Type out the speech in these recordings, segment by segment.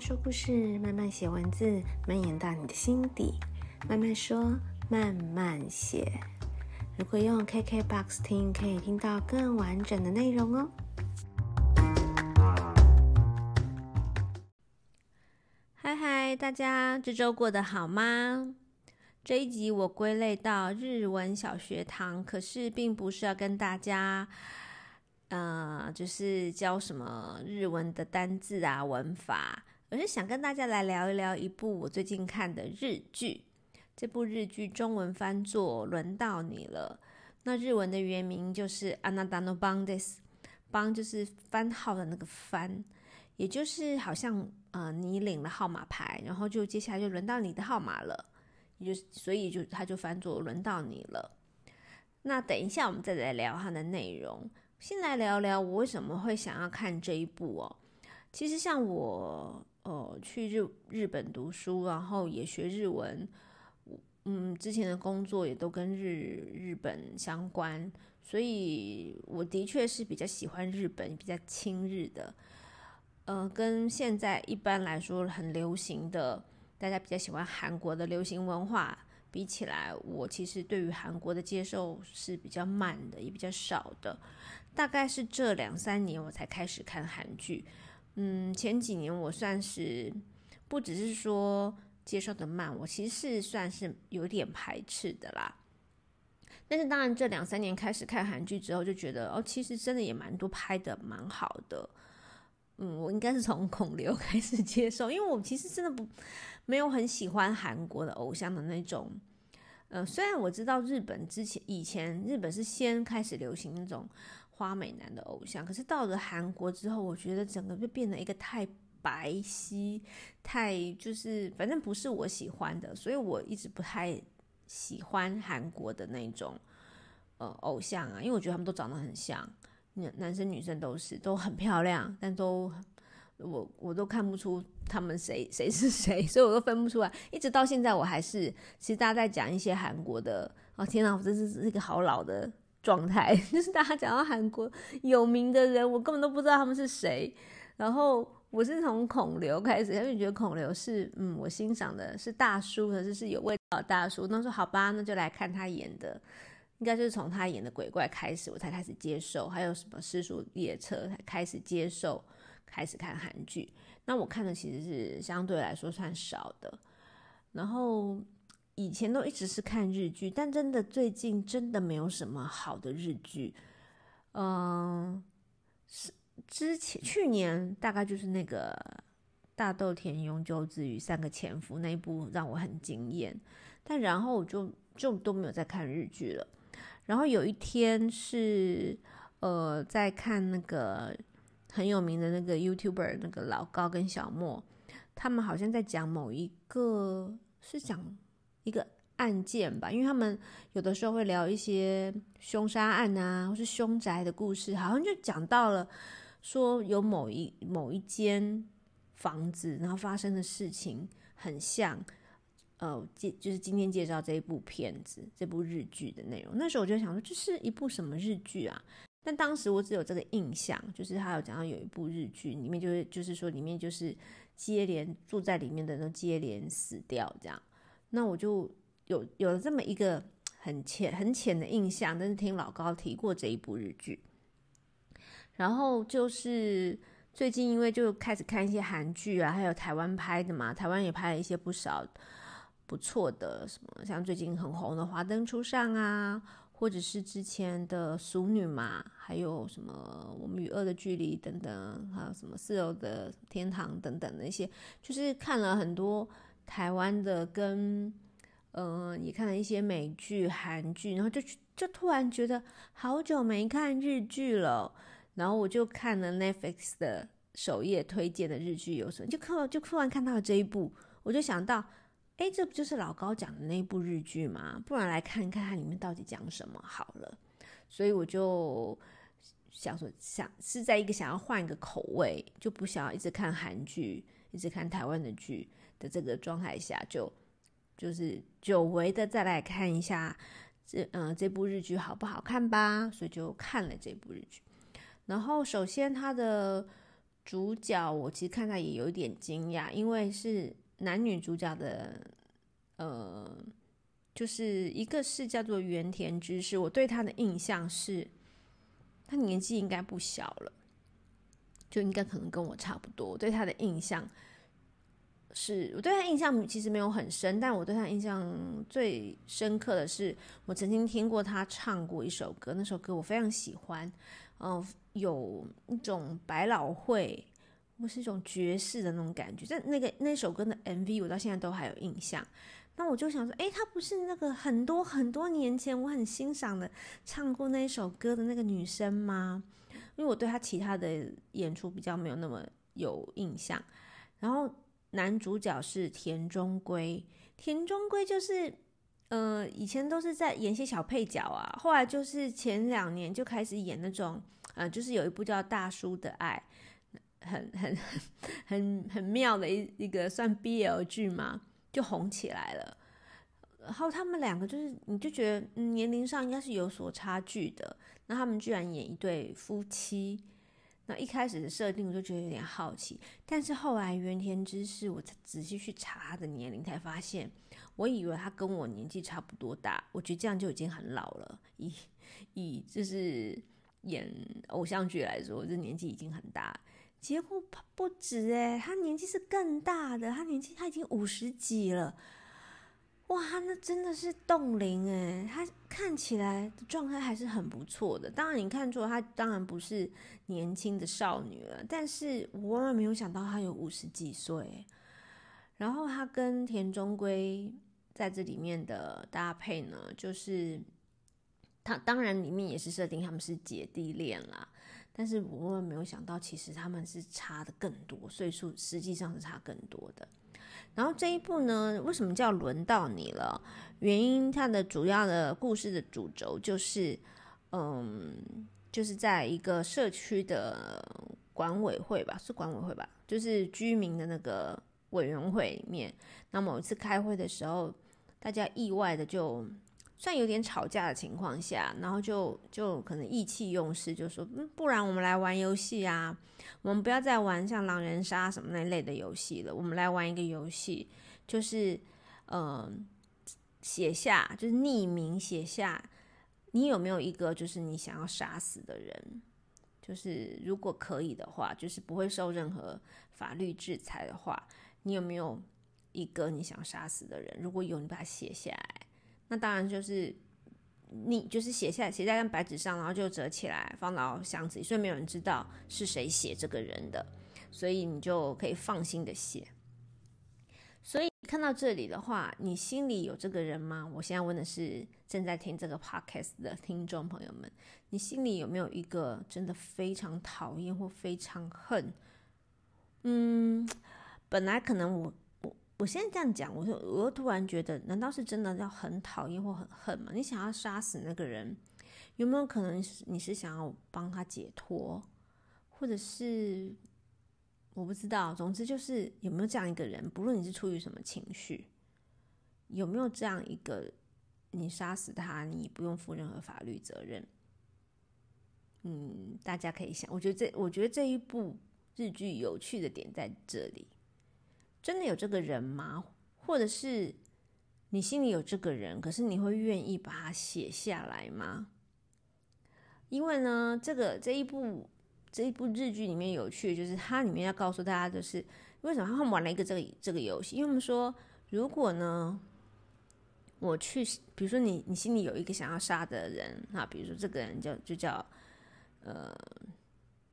说故事，慢慢写文字，蔓延到你的心底。慢慢说，慢慢写。如果用 KKBOX 听，可以听到更完整的内容哦。嗨嗨，大家这周过得好吗？这一集我归类到日文小学堂，可是并不是要跟大家。呃，就是教什么日文的单字啊、文法，而是想跟大家来聊一聊一部我最近看的日剧。这部日剧中文翻作《轮到你了》，那日文的原名就是“あなたの番です”，番就是番号的那个番，也就是好像呃你领了号码牌，然后就接下来就轮到你的号码了，也就所以就它就翻作“轮到你了”。那等一下我们再来聊它的内容。先来聊聊我为什么会想要看这一部哦。其实像我， 呃，去日日本读书，然后也学日文，嗯，之前的工作也都跟日日本相关，所以我的确是比较喜欢日本，比较亲日的。呃，跟现在一般来说很流行的，大家比较喜欢韩国的流行文化比起来，我其实对于韩国的接受是比较慢的，也比较少的。大概是这两三年我才开始看韩剧，嗯，前几年我算是不只是说接受的慢，我其实是算是有点排斥的啦。但是当然这两三年开始看韩剧之后，就觉得哦，其实真的也蛮多拍的蛮好的。嗯，我应该是从孔刘 开始接受，因为我其实真的不没有很喜欢韩国的偶像的那种。呃，虽然我知道日本之前以前日本是先开始流行那种。花美男的偶像，可是到了韩国之后，我觉得整个就变得一个太白皙，太就是反正不是我喜欢的，所以我一直不太喜欢韩国的那种呃偶像啊，因为我觉得他们都长得很像，男生女生都是都很漂亮，但都我我都看不出他们谁谁是谁，所以我都分不出来，一直到现在我还是，其实大家在讲一些韩国的，哦天哪，我真是是一个好老的。状态 就是大家讲到韩国有名的人，我根本都不知道他们是谁。然后我是从孔刘开始，因为觉得孔刘是嗯我欣赏的是大叔，可是是有味道大叔。那说好吧，那就来看他演的，应该是从他演的鬼怪开始，我才开始接受。还有什么尸速列车才开始接受，开始看韩剧。那我看的其实是相对来说算少的，然后。以前都一直是看日剧，但真的最近真的没有什么好的日剧。嗯，是之前去年大概就是那个大豆田永久子与三个前夫那一部让我很惊艳，但然后我就就都没有再看日剧了。然后有一天是呃在看那个很有名的那个 YouTuber 那个老高跟小莫，他们好像在讲某一个是讲。一个案件吧，因为他们有的时候会聊一些凶杀案啊，或是凶宅的故事，好像就讲到了说有某一某一间房子，然后发生的事情很像，呃，介就是今天介绍这一部片子，这部日剧的内容。那时候我就想说，这是一部什么日剧啊？但当时我只有这个印象，就是他有讲到有一部日剧，里面就是就是说里面就是接连住在里面的人都接连死掉这样。那我就有有了这么一个很浅很浅的印象，但是听老高提过这一部日剧，然后就是最近因为就开始看一些韩剧啊，还有台湾拍的嘛，台湾也拍了一些不少不错的，什么像最近很红的《华灯初上》啊，或者是之前的《俗女》嘛，还有什么《我们与恶的距离》等等，还有什么《四楼的天堂》等等的一些，就是看了很多。台湾的跟，嗯、呃，也看了一些美剧、韩剧，然后就就突然觉得好久没看日剧了，然后我就看了 Netflix 的首页推荐的日剧有什么，就看就突然看到了这一部，我就想到，哎，这不就是老高讲的那部日剧吗？不然来看看它里面到底讲什么好了。所以我就想说，想是在一个想要换一个口味，就不想要一直看韩剧，一直看台湾的剧。的这个状态下，就就是久违的再来看一下这嗯、呃、这部日剧好不好看吧？所以就看了这部日剧。然后首先它的主角我其实看他也有点惊讶，因为是男女主角的，呃，就是一个是叫做原田知世，我对他的印象是，他年纪应该不小了，就应该可能跟我差不多。对他的印象是，我对他印象其实没有很深，但我对他印象最深刻的是，我曾经听过他唱过一首歌，那首歌我非常喜欢。嗯、有一种百老汇或是一种爵士的那种感觉。但那个那首歌的 MV，我到现在都还有印象。那我就想说，诶，她不是那个很多很多年前我很欣赏的唱过那首歌的那个女生吗？因为我对她其他的演出比较没有那么有印象。然后男主角是田中圭，田中圭就是。呃，以前都是在演些小配角啊，后来就是前两年就开始演那种，呃，就是有一部叫《大叔的爱》，很很很很妙的一一个算 BL 剧嘛，就红起来了。然后他们两个就是，你就觉得，年龄上应该是有所差距的，那他们居然演一对夫妻。那一开始的设定我就觉得有点好奇，但是后来原田知世，我才仔细去查他的年龄，才发现，我以为他跟我年纪差不多大，我觉得这样就已经很老了。以以就是演偶像剧来说，这年纪已经很大，结果不止诶，他年纪是更大的，他年纪他已经五十几了。哇，那真的是冻龄诶，她看起来状态还是很不错的。当然，你看出她当然不是年轻的少女了，但是我万万没有想到她有五十几岁。然后她跟田中圭在这里面的搭配呢，就是她当然里面也是设定他们是姐弟恋啦，但是我万万没有想到，其实他们是差的更多，岁数实际上是差更多的。然后这一步呢，为什么叫轮到你了？原因它的主要的故事的主轴就是，嗯，就是在一个社区的管委会吧，是管委会吧，就是居民的那个委员会里面。那某一次开会的时候，大家意外的就。算有点吵架的情况下，然后就就可能意气用事，就说，嗯，不然我们来玩游戏啊，我们不要再玩像狼人杀什么那类的游戏了，我们来玩一个游戏，就是，嗯、写下，就是匿名写下，你有没有一个就是你想要杀死的人，就是如果可以的话，就是不会受任何法律制裁的话，你有没有一个你想杀死的人？如果有，你把它写下来。那当然就是你就是写下写在张白纸上，然后就折起来放到箱子里，所以没有人知道是谁写这个人的，所以你就可以放心的写。所以看到这里的话，你心里有这个人吗？我现在问的是正在听这个 podcast 的听众朋友们，你心里有没有一个真的非常讨厌或非常恨？嗯，本来可能我。我现在这样讲，我就我突然觉得，难道是真的要很讨厌或很恨吗？你想要杀死那个人，有没有可能是你是想要帮他解脱，或者是我不知道。总之就是有没有这样一个人，不论你是出于什么情绪，有没有这样一个，你杀死他，你不用负任何法律责任。嗯，大家可以想，我觉得这我觉得这一部日剧有趣的点在这里。真的有这个人吗？或者是你心里有这个人，可是你会愿意把它写下来吗？因为呢，这个这一部这一部日剧里面有趣就是它里面要告诉大家的是，为什么他们玩了一个这个这个游戏？因为我们说，如果呢，我去，比如说你你心里有一个想要杀的人啊，比如说这个人叫就叫呃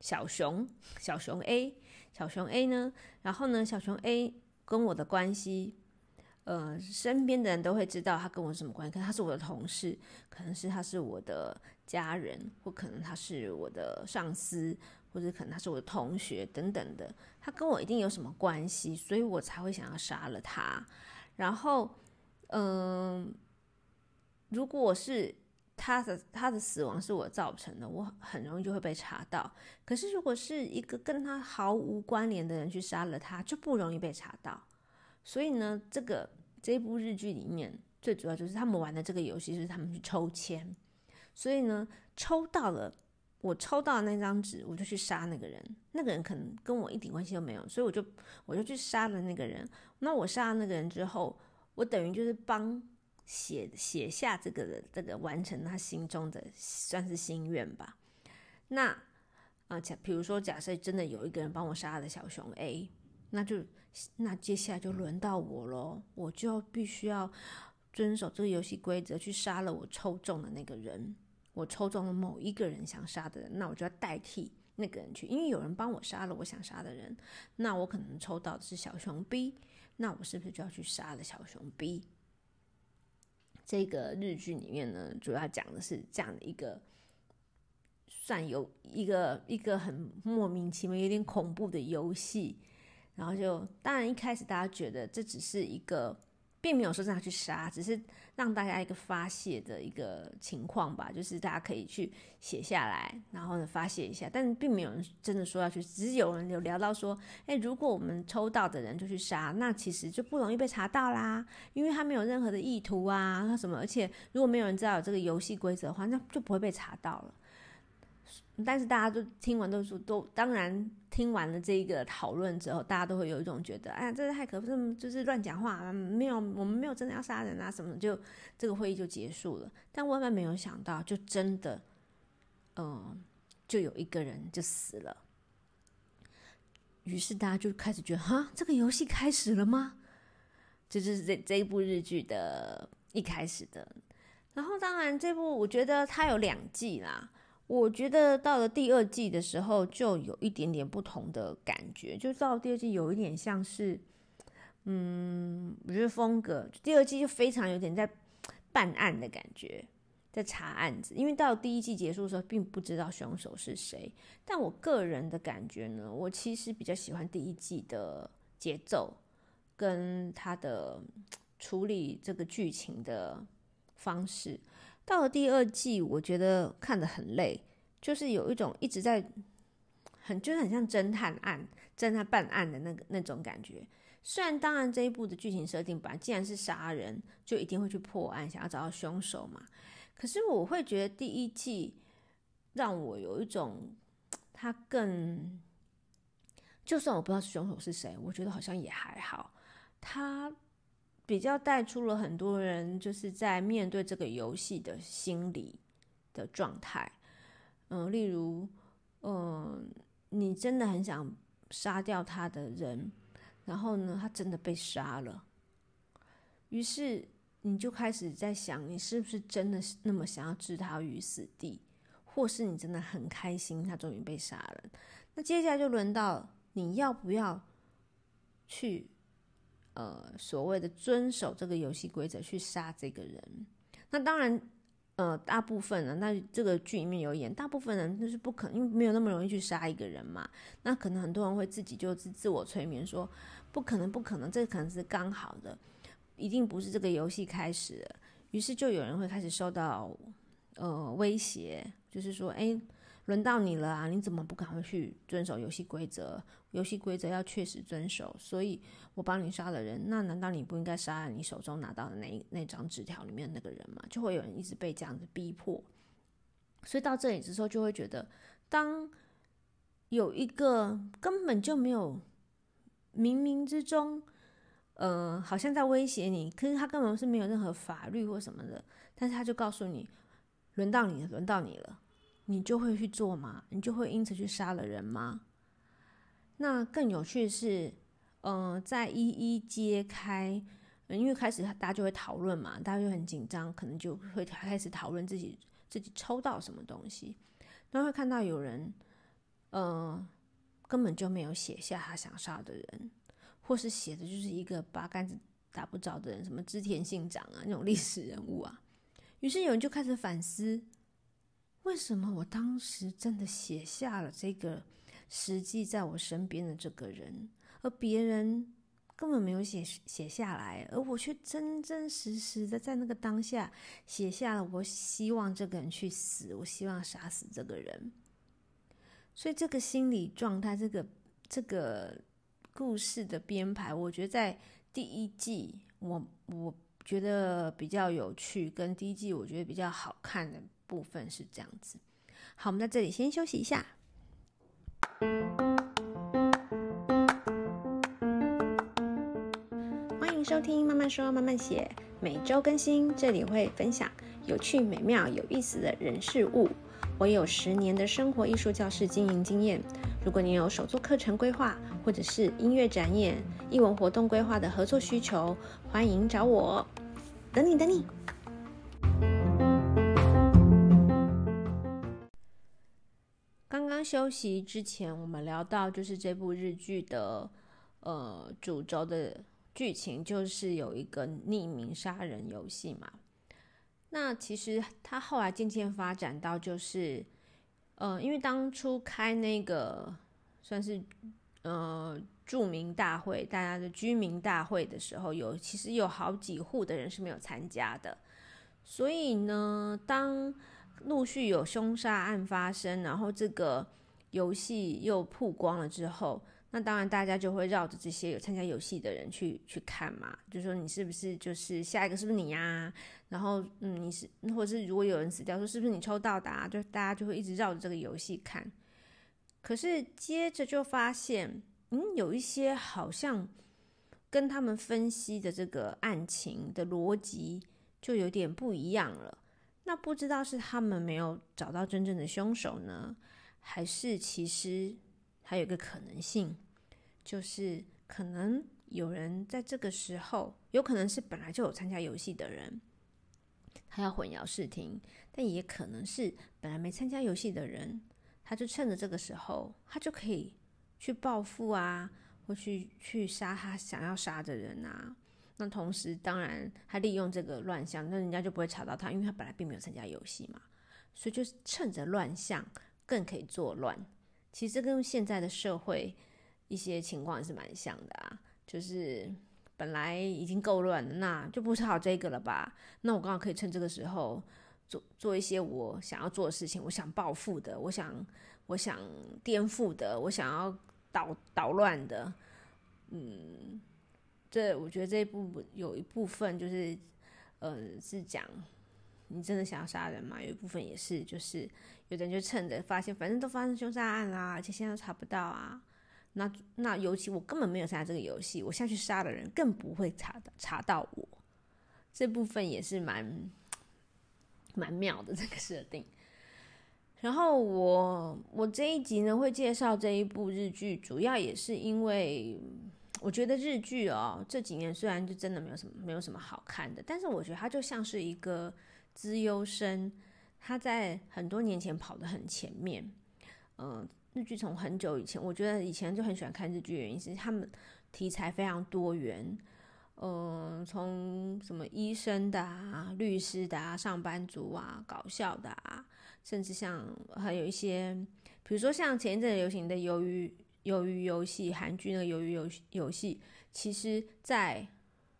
小熊小熊 A。小熊 A 呢，然后呢，小熊 A 跟我的关系，呃，身边的人都会知道他跟我什么关系。可能他是我的同事，可能是他是我的家人，或可能他是我的上司，或者可能他是我的同学等等的。他跟我一定有什么关系，所以我才会想要杀了他。然后，嗯、如果是。他的他的死亡是我造成的，我很容易就会被查到。可是如果是一个跟他毫无关联的人去杀了他，就不容易被查到。所以呢，这个这一部日剧里面最主要就是他们玩的这个游戏，是他们去抽签。所以呢，抽到了我抽到那张纸，我就去杀那个人。那个人可能跟我一点关系都没有，所以我就我就去杀了那个人。那我杀了那个人之后，我等于就是帮写写下这个这个完成他心中的算是心愿吧。那啊，假比如说，假设真的有一个人帮我杀了小熊 A，那就那接下来就轮到我喽，我就必须要遵守这个游戏规则，去杀了我抽中的那个人。我抽中了某一个人想杀的人，那我就要代替那个人去，因为有人帮我杀了我想杀的人，那我可能抽到的是小熊 B，那我是不是就要去杀了小熊 B？这个日剧里面呢，主要讲的是这样的一个，算有一个一个很莫名其妙、有点恐怖的游戏，然后就当然一开始大家觉得这只是一个。并没有说让他去杀，只是让大家一个发泄的一个情况吧，就是大家可以去写下来，然后呢发泄一下。但并没有人真的说要去，只是有人有聊到说，哎，如果我们抽到的人就去杀，那其实就不容易被查到啦，因为他没有任何的意图啊，他什么，而且如果没有人知道有这个游戏规则的话，那就不会被查到了。但是大家都听完都说都，当然听完了这一个讨论之后，大家都会有一种觉得，哎呀，这是太可怕，就是乱讲话，没有，我们没有真的要杀人啊什么，就这个会议就结束了。但万万没有想到，就真的，嗯、就有一个人就死了。于是大家就开始觉得，哈，这个游戏开始了吗？这就是这这一部日剧的一开始的。然后当然这部我觉得它有两季啦。我觉得到了第二季的时候，就有一点点不同的感觉，就到第二季有一点像是，嗯，我觉得风格第二季就非常有点在办案的感觉，在查案子。因为到第一季结束的时候，并不知道凶手是谁。但我个人的感觉呢，我其实比较喜欢第一季的节奏跟他的处理这个剧情的方式。到了第二季，我觉得看得很累，就是有一种一直在很，就是很像侦探案、侦探办案的那个那种感觉。虽然当然这一部的剧情设定本来既然是杀人，就一定会去破案，想要找到凶手嘛。可是我会觉得第一季让我有一种，他更，就算我不知道凶手是谁，我觉得好像也还好，他。比较带出了很多人就是在面对这个游戏的心理的状态，嗯、例如，嗯、你真的很想杀掉他的人，然后呢，他真的被杀了，于是你就开始在想，你是不是真的那么想要置他于死地，或是你真的很开心他终于被杀了？那接下来就轮到你要不要去。呃，所谓的遵守这个游戏规则去杀这个人，那当然，呃，大部分呢，那这个剧里面有演，大部分人就是不可能，因为没有那么容易去杀一个人嘛。那可能很多人会自己就是自我催眠说，不可能，不可能，这可能是刚好的，一定不是这个游戏开始。于是就有人会开始受到呃威胁，就是说，哎。轮到你了啊！你怎么不赶快去遵守游戏规则？游戏规则要确实遵守，所以我帮你杀了人，那难道你不应该杀你手中拿到的那那张纸条里面那个人吗？就会有人一直被这样子逼迫，所以到这里之后就会觉得，当有一个根本就没有冥冥之中，呃，好像在威胁你，可是他根本是没有任何法律或什么的，但是他就告诉你，轮到你了，轮到你了。你就会去做吗？你就会因此去杀了人吗？那更有趣的是，嗯、在一一揭开，因为开始大家就会讨论嘛，大家就很紧张，可能就会开始讨论自己自己抽到什么东西，那会看到有人，嗯、呃，根本就没有写下他想杀的人，或是写的就是一个八竿子打不着的人，什么织田信长啊那种历史人物啊，于是有人就开始反思。为什么我当时真的写下了这个实际在我身边的这个人，而别人根本没有写写下来，而我却真真实实的在那个当下写下了我希望这个人去死，我希望杀死这个人。所以这个心理状态，这个这个故事的编排，我觉得在第一季我我觉得比较有趣，跟第一季我觉得比较好看的。部分是这样子，好，我们在这里先休息一下。欢迎收听《慢慢说慢慢写》，每周更新，这里会分享有趣、美妙、有意思的人事物。我有十年的生活艺术教室经营经验。如果你有手作课程规划，或者是音乐展演、艺文活动规划的合作需求，欢迎找我。等你，等你。休息之前，我们聊到就是这部日剧的呃主轴的剧情，就是有一个匿名杀人游戏嘛。那其实它后来渐渐发展到就是。呃，因为当初开那个算是呃住民大会，大家的居民大会的时候，有其实有好几户的人是没有参加的。所以呢，当陆续有凶杀案发生，然后这个游戏又曝光了之后，那当然大家就会绕着这些有参加游戏的人去去看嘛，就说你是不是就是下一个是不是你呀、然后，嗯，你是，或者是如果有人死掉，说是不是你抽到的啊？就大家就会一直绕着这个游戏看。可是接着就发现，嗯，有一些好像跟他们分析的这个案情的逻辑就有点不一样了。那不知道是他们没有找到真正的凶手呢，还是其实还有一个可能性，就是可能有人在这个时候，有可能是本来就有参加游戏的人。他要混淆视听，但也可能是本来没参加游戏的人，他就趁着这个时候，他就可以去报复啊，或去去杀他想要杀的人啊。那同时，当然他利用这个乱象，那人家就不会查到他，因为他本来并没有参加游戏嘛。所以就趁着乱象，更可以作乱。其实跟现在的社会一些情况是蛮像的啊，就是。本来已经够乱了，那就不是好这个了吧？那我刚好可以趁这个时候做做一些我想要做的事情，我想报复的，我想我想颠覆的，我想要捣捣乱的。嗯，这我觉得这一部有一部分就是，呃，是讲你真的想要杀人嘛？有一部分也是，就是有的人就趁着发现，反正都发生凶杀案啦，而且现在都查不到啊。那那尤其我根本没有参加这个游戏，我下去杀的人更不会查的查到我，这部分也是蛮蛮妙的这个设定。然后我我这一集呢会介绍这一部日剧，主要也是因为我觉得日剧哦这几年虽然就真的没有什么没有什么好看的，但是我觉得它就像是一个资优生，他在很多年前跑得很前面，嗯、日剧从很久以前，我觉得以前就很喜欢看日剧，原因是他们题材非常多元，嗯、从什么医生的啊、律师的啊、上班族啊、搞笑的啊，甚至像还有一些，比如说像前一阵流行的鱿鱼鱿鱼游戏，韩剧那个鱿鱼游游戏，其实在。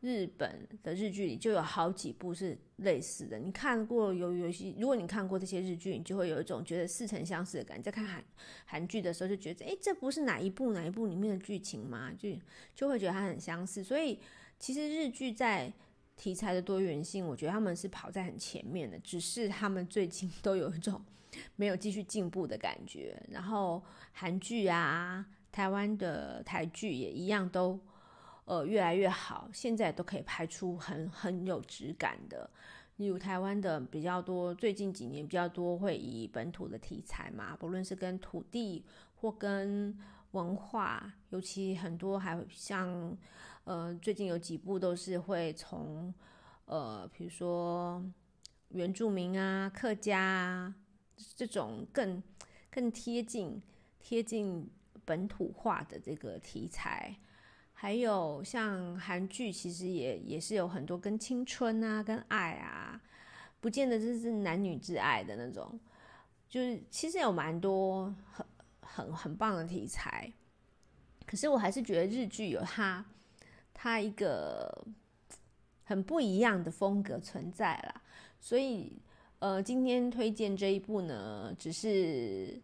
日本的日剧里就有好几部是类似的。你看过《鱿鱼游戏》？如果你看过这些日剧，你就会有一种觉得似曾相识的感觉。在看韩韩剧的时候，就觉得哎，这不是哪一部哪一部里面的剧情吗？就就会觉得它很相似。所以其实日剧在题材的多元性，我觉得他们是跑在很前面的。只是他们最近都有一种没有继续进步的感觉。然后韩剧啊，台湾的台剧也一样都。呃，越来越好，现在都可以拍出很很有质感的。例如台湾的比较多，最近几年比较多会以本土的题材嘛，不论是跟土地或跟文化，尤其很多还像呃，最近有几部都是会从呃，比如说原住民啊、客家啊这种更更贴近贴近本土化的这个题材。还有像韩剧，其实也也是有很多跟青春啊、跟爱啊，不见得就是男女之爱的那种，就是其实有蛮多很很很棒的题材。可是我还是觉得日剧有它它一个很不一样的风格存在啦。所以呃，今天推荐这一部呢，只是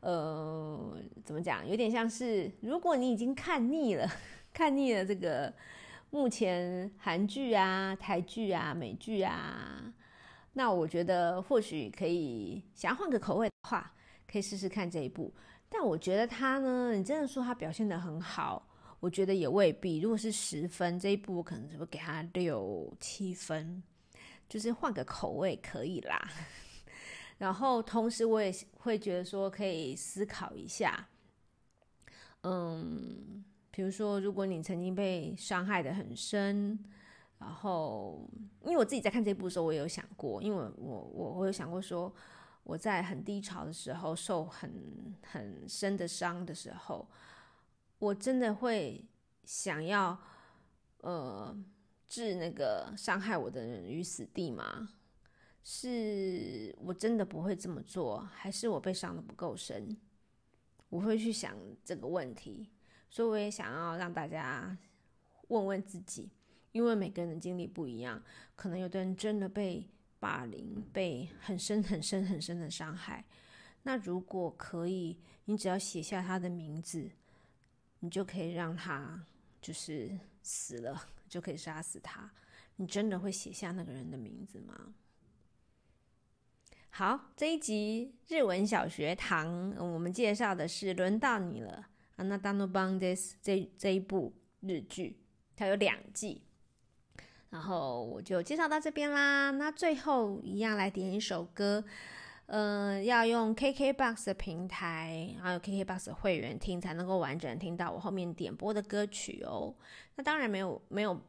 呃怎么讲，有点像是如果你已经看腻了。看腻了这个目前韩剧啊、台剧啊、美剧啊，那我觉得或许可以想要换个口味的话，可以试试看这一部。但我觉得他呢，你真的说他表现得很好，我觉得也未必。如果是十分，这一部我可能就会给他六七分，就是换个口味可以啦。然后同时我也会觉得说，可以思考一下，嗯，比如说如果你曾经被伤害的很深，然后因为我自己在看这部的时候，我有想过，因为我我我有想过说。我在很低潮的时候，受很很深的伤的时候，我真的会想要，呃，置那个伤害我的人于死地吗？是我真的不会这么做，还是我被伤的不够深？我会去想这个问题，所以我也想要让大家问问自己，因为每个人的经历不一样，可能有的人真的被。霸凌，被很深很深很深的伤害，那如果可以，你只要写下他的名字，你就可以让他就是死了，就可以杀死他。你真的会写下那个人的名字吗？好，这一集日文小学堂，我们介绍的是轮到你了，あなたの番です，这这一部日剧，它有两季。然后我就介绍到这边啦。那最后一样来点一首歌，呃，要用 KKBOX 的平台，还有 KKBOX 的会员听才能够完整听到我后面点播的歌曲哦。那当然没有没有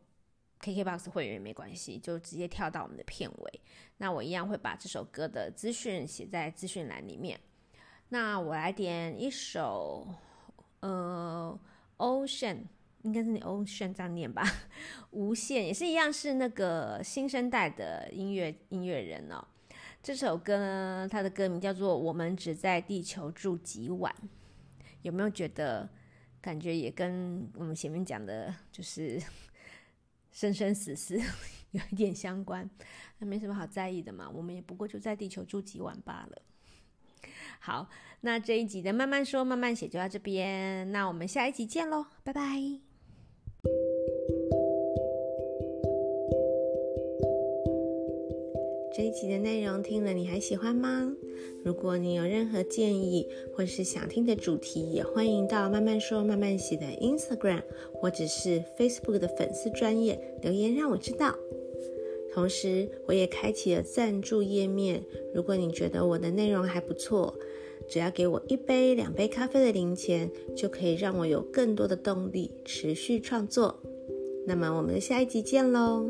KKBOX 会员没关系，就直接跳到我们的片尾。那我一样会把这首歌的资讯写在资讯栏里面。那我来点一首， 呃，Ocean。应该是你欧炫这样念吧，无限也是一样，是那个新生代的音乐音乐人哦。这首歌呢，它的歌名叫做《我们只在地球住几晚》，有没有觉得感觉也跟我们前面讲的，就是 生生死死 有一点相关？那没什么好在意的嘛，我们也不过就在地球住几晚罢了。好，那这一集的慢慢说慢慢写就到这边，那我们下一集见喽，拜拜。这一集的内容听了你还喜欢吗？如果你有任何建议或是想听的主题，也欢迎到慢慢说慢慢写的 Instagram 或者是 Facebook 的粉丝专业留言让我知道。同时，我也开启了赞助页面，如果你觉得我的内容还不错，只要给我一杯、两杯咖啡的零钱，就可以让我有更多的动力持续创作。那么，我们下一集见喽！